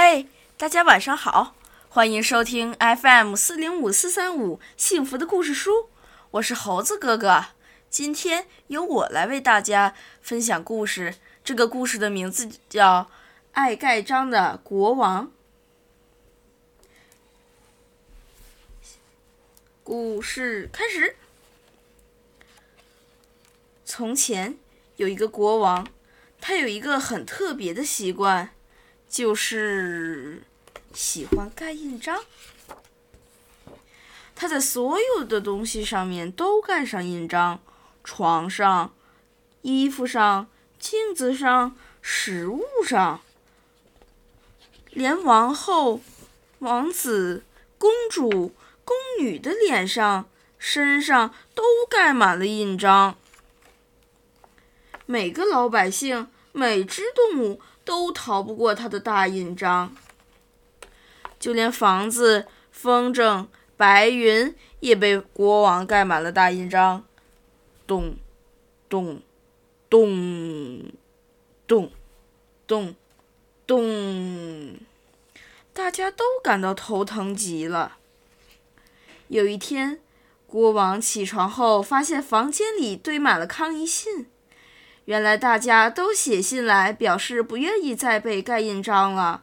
嘿，大家晚上好，欢迎收听 FM 四零五四三五幸福的故事书，我是猴子哥哥。今天由我来为大家分享故事，这个故事的名字叫《爱盖章的国王》。故事开始。从前有一个国王，他有一个很特别的习惯。就是喜欢盖印章，他在所有的东西上面都盖上印章，床上、衣服上、镜子上、食物上，连王后、王子、公主、宫女的脸上、身上都盖满了印章。每个老百姓，每只动物。都逃不过他的大印章，就连房子、风筝、白云也被国王盖满了大印章。咚，咚，咚，咚，咚，咚，大家都感到头疼极了。有一天，国王起床后，发现房间里堆满了抗议信。原来大家都写信来表示不愿意再被盖印章了，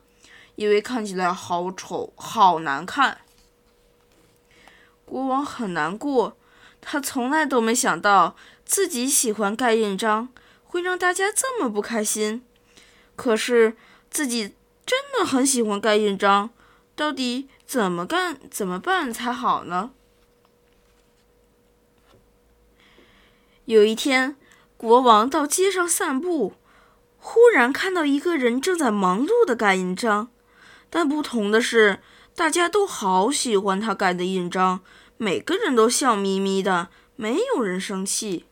因为看起来好丑、好难看。国王很难过，他从来都没想到自己喜欢盖印章会让大家这么不开心。可是自己真的很喜欢盖印章，到底怎么干、怎么办才好呢？有一天。国王到街上散步，忽然看到一个人正在忙碌的盖印章，但不同的是，大家都好喜欢他盖的印章，每个人都笑眯眯的，没有人生气。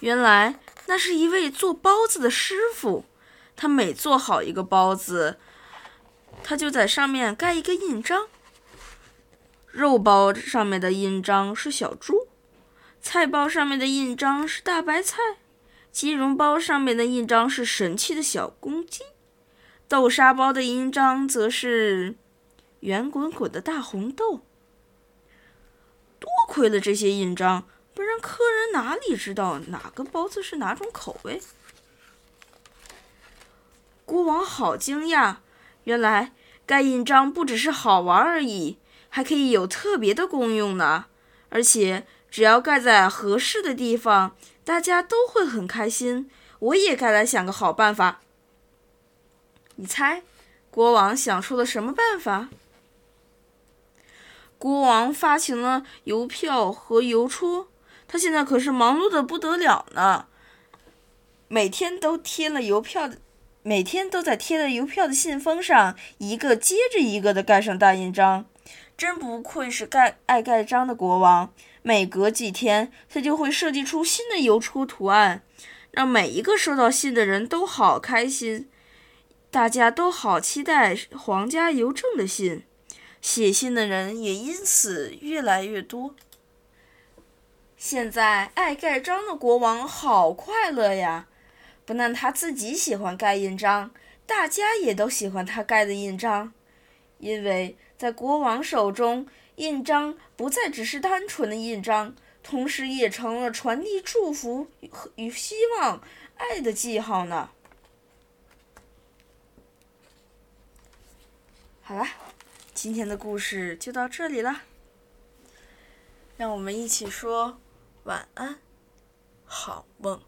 原来那是一位做包子的师傅，他每做好一个包子，他就在上面盖一个印章。肉包上面的印章是小猪。菜包上面的印章是大白菜，鸡茸包上面的印章是神气的小公鸡，豆沙包的印章则是圆滚滚的大红豆。多亏了这些印章，不然客人哪里知道哪个包子是哪种口味？国王好惊讶，原来盖印章不只是好玩而已，还可以有特别的功用呢，而且。只要盖在合适的地方，大家都会很开心。我也该来想个好办法。你猜，国王想出了什么办法？国王发行了邮票和邮戳，他现在可是忙碌的不得了呢。每天都贴了邮票，每天都在贴了邮票的信封上，一个接着一个的盖上大印章。真不愧是盖爱盖章的国王。每隔几天，他就会设计出新的邮戳图案，让每一个收到信的人都好开心。大家都好期待皇家邮政的信，写信的人也因此越来越多。现在，爱盖章的国王好快乐呀！不但他自己喜欢盖印章，大家也都喜欢他盖的印章，因为在国王手中。印章不再只是单纯的印章，同时也成了传递祝福和与希望、爱的记号呢。好了，今天的故事就到这里了，让我们一起说晚安。好梦